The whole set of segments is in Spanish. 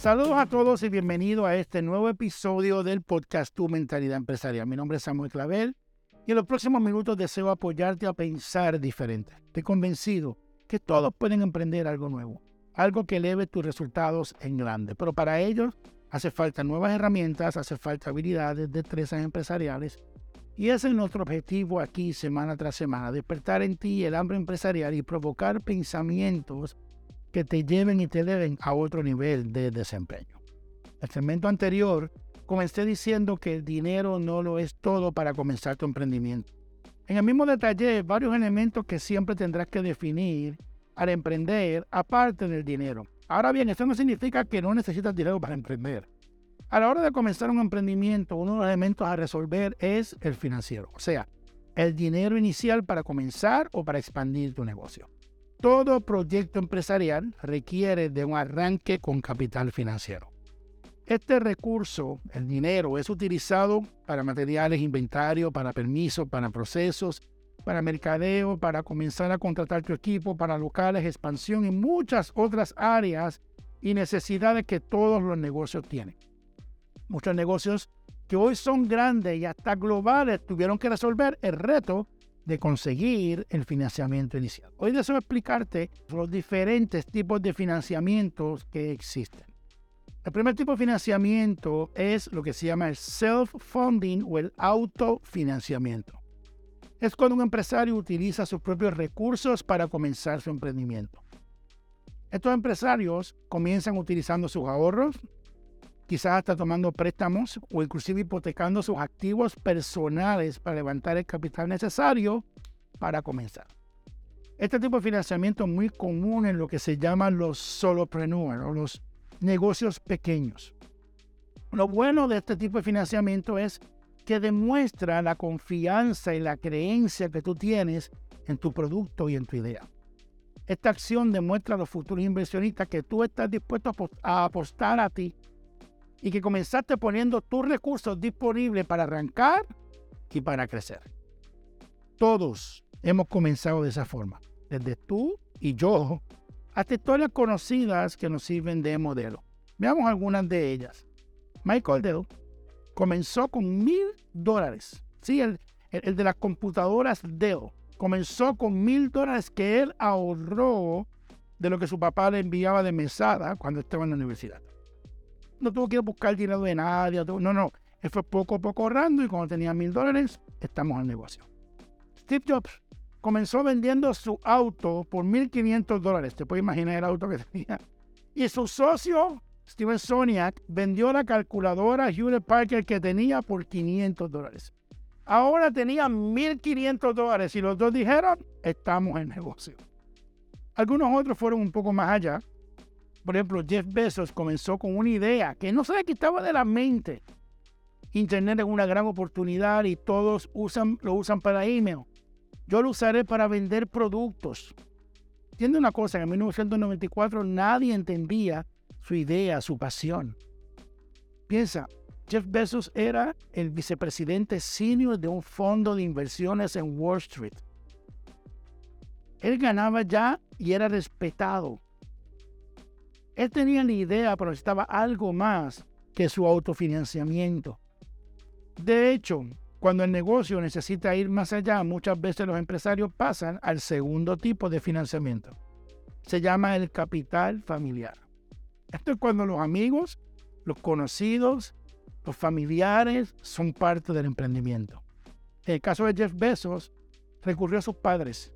Saludos a todos y bienvenido a este nuevo episodio del podcast Tu Mentalidad Empresarial. Mi nombre es Samuel Clavel y en los próximos minutos deseo apoyarte a pensar diferente. Estoy convencido que todos pueden emprender algo nuevo, algo que eleve tus resultados en grande, pero para ello hace falta nuevas herramientas, hace falta habilidades, destrezas empresariales y ese es nuestro objetivo aquí semana tras semana, despertar en ti el hambre empresarial y provocar pensamientos que te lleven y te eleven a otro nivel de desempeño. El segmento anterior comencé diciendo que el dinero no lo es todo para comenzar tu emprendimiento. En el mismo detalle, varios elementos que siempre tendrás que definir al emprender aparte del dinero. Ahora bien, esto no significa que no necesitas dinero para emprender. A la hora de comenzar un emprendimiento, uno de los elementos a resolver es el financiero, o sea, el dinero inicial para comenzar o para expandir tu negocio. Todo proyecto empresarial requiere de un arranque con capital financiero. Este recurso, el dinero, es utilizado para materiales, inventario, para permisos, para procesos, para mercadeo, para comenzar a contratar tu equipo, para locales, expansión y muchas otras áreas y necesidades que todos los negocios tienen. Muchos negocios que hoy son grandes y hasta globales tuvieron que resolver el reto de conseguir el financiamiento inicial. Hoy deseo explicarte los diferentes tipos de financiamientos que existen. El primer tipo de financiamiento es lo que se llama el self-funding o el autofinanciamiento. Es cuando un empresario utiliza sus propios recursos para comenzar su emprendimiento. Estos empresarios comienzan utilizando sus ahorros, quizás hasta tomando préstamos o inclusive hipotecando sus activos personales para levantar el capital necesario para comenzar. Este tipo de financiamiento es muy común en lo que se llaman los solopreneurs o los negocios pequeños. Lo bueno de este tipo de financiamiento es que demuestra la confianza y la creencia que tú tienes en tu producto y en tu idea. Esta acción demuestra a los futuros inversionistas que tú estás dispuesto a apostar a ti y que comenzaste poniendo tus recursos disponibles para arrancar y para crecer. Todos hemos comenzado de esa forma, desde tú y yo, hasta historias conocidas que nos sirven de modelo. Veamos algunas de ellas. Michael Dell comenzó con mil dólares. Sí, el, el, de las computadoras Dell comenzó con mil dólares que él ahorró de lo que su papá le enviaba de mesada cuando estaba en la universidad no tuvo que buscar dinero de nadie. No, no. Él fue poco a poco ahorrando y cuando tenía mil dólares, estamos el negocio. Steve Jobs comenzó vendiendo su auto por 1.500 dólares. Te puedes imaginar el auto que tenía. Y su socio, Steven Soniak, vendió la calculadora Hewlett Parker que tenía por 500 dólares. Ahora tenía 1.500 dólares y los dos dijeron, estamos en negocio. Algunos otros fueron un poco más allá por ejemplo, Jeff Bezos comenzó con una idea que no se le quitaba de la mente. Internet es una gran oportunidad y todos usan, lo usan para email. Yo lo usaré para vender productos. Entiende una cosa, en 1994 nadie entendía su idea, su pasión. Piensa, Jeff Bezos era el vicepresidente senior de un fondo de inversiones en Wall Street. Él ganaba ya y era respetado. Él tenía la idea, pero necesitaba algo más que su autofinanciamiento. De hecho, cuando el negocio necesita ir más allá, muchas veces los empresarios pasan al segundo tipo de financiamiento. Se llama el capital familiar. Esto es cuando los amigos, los conocidos, los familiares son parte del emprendimiento. En el caso de Jeff Bezos, recurrió a sus padres.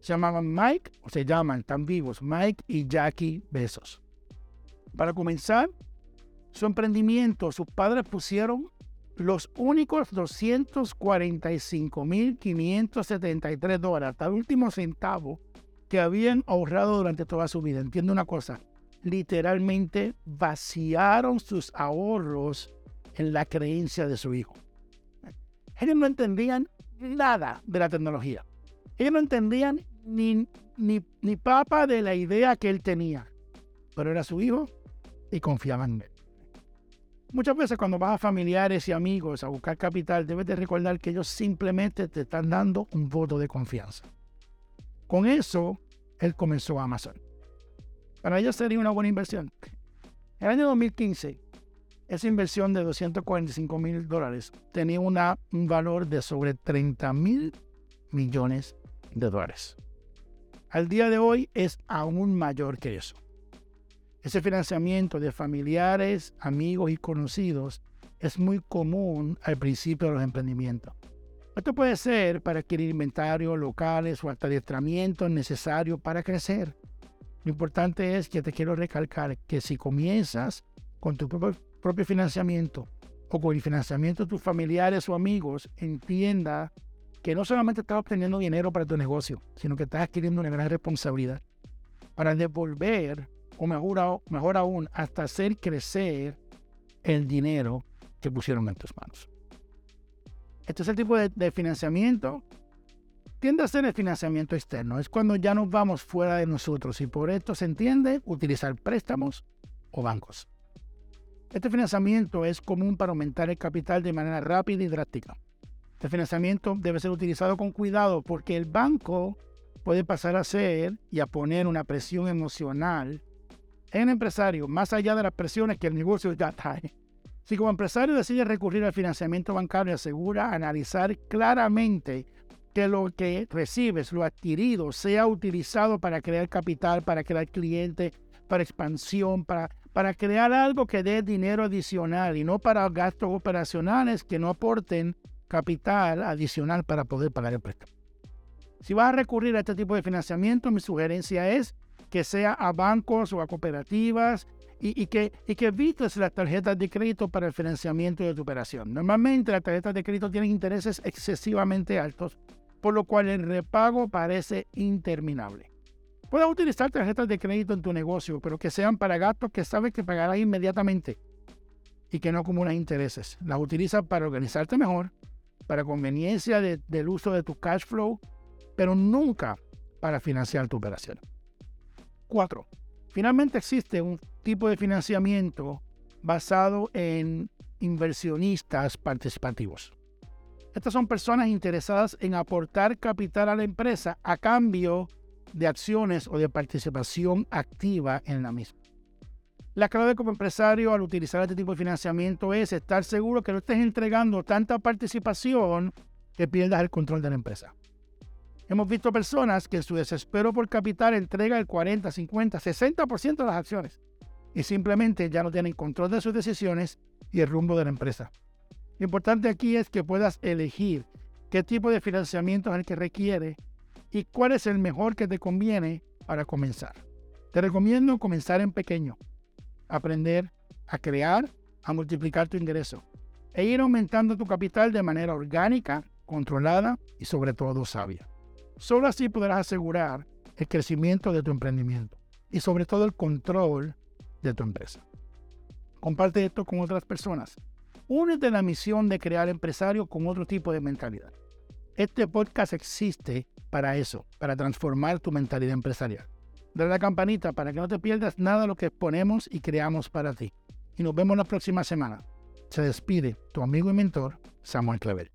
Se llamaban Mike, o se llaman, tan vivos, Mike y Jackie Bezos. Para comenzar, su emprendimiento, sus padres pusieron los únicos 245.573 dólares, hasta el último centavo que habían ahorrado durante toda su vida. Entiendo una cosa, literalmente vaciaron sus ahorros en la creencia de su hijo. Ellos no entendían nada de la tecnología. Ellos no entendían ni, ni, ni papa de la idea que él tenía. Pero era su hijo y confiaban en él. Muchas veces cuando vas a familiares y amigos a buscar capital, debes de recordar que ellos simplemente te están dando un voto de confianza. Con eso, él comenzó Amazon. Para ellos sería una buena inversión. En el año 2015, esa inversión de 245 mil dólares tenía un valor de sobre 30 mil millones de dólares. Al día de hoy es aún mayor que eso. Ese financiamiento de familiares, amigos y conocidos es muy común al principio de los emprendimientos. Esto puede ser para adquirir inventarios locales o hasta adiestramientos necesarios para crecer. Lo importante es que te quiero recalcar que si comienzas con tu propio propio financiamiento o con el financiamiento de tus familiares o amigos, entienda que no solamente estás obteniendo dinero para tu negocio, sino que estás adquiriendo una gran responsabilidad para devolver, o mejor, aún, hasta hacer crecer el dinero que pusieron en tus manos. Este es el tipo de, financiamiento. Tiende a ser el financiamiento externo. Es cuando ya nos vamos fuera de nosotros y por esto se entiende utilizar préstamos o bancos. Este financiamiento es común para aumentar el capital de manera rápida y drástica. Este financiamiento debe ser utilizado con cuidado porque el banco puede pasar a ser y a poner una presión emocional el empresario, más allá de las presiones que el negocio ya trae. Si como empresario decide recurrir al financiamiento bancario, asegura analizar claramente que lo que recibes, lo adquirido, sea utilizado para crear capital, para crear clientes, para expansión, para para crear algo que dé dinero adicional y no para gastos operacionales que no aporten capital adicional para poder pagar el préstamo. Si vas a recurrir a este tipo de financiamiento, mi sugerencia es que sea a bancos o a cooperativas y, que, y que evites las tarjetas de crédito para el financiamiento de tu operación. Normalmente las tarjetas de crédito tienen intereses excesivamente altos, por lo cual el repago parece interminable. Puedes utilizar tarjetas de crédito en tu negocio, pero que sean para gastos que sabes que pagarás inmediatamente y que no acumulan intereses. Las utilizas para organizarte mejor, para conveniencia del uso de tu cash flow, pero nunca para financiar tu operación. 4. Finalmente existe un tipo de financiamiento basado en inversionistas participativos. Estas son personas interesadas en aportar capital a la empresa a cambio de acciones o de participación activa en la misma. La clave como empresario al utilizar este tipo de financiamiento es estar seguro que no estés entregando tanta participación que pierdas el control de la empresa. Hemos visto personas que en su desespero por capital entrega el 40, 50, 60% de las acciones y simplemente ya no tienen control de sus decisiones y el rumbo de la empresa. Lo importante aquí es que puedas elegir qué tipo de financiamiento es el que requiere y cuál es el mejor que te conviene para comenzar. Te recomiendo comenzar en pequeño, aprender a crear, a multiplicar tu ingreso e ir aumentando tu capital de manera orgánica, controlada y sobre todo sabia. Solo así podrás asegurar el crecimiento de tu emprendimiento y sobre todo el control de tu empresa. Comparte esto con otras personas. Únete a la misión de crear empresarios con otro tipo de mentalidad. Este podcast existe para eso, para transformar tu mentalidad empresarial. Dale la campanita para que no te pierdas nada de lo que exponemos y creamos para ti. Y nos vemos la próxima semana. Se despide tu amigo y mentor, Samuel Clavel.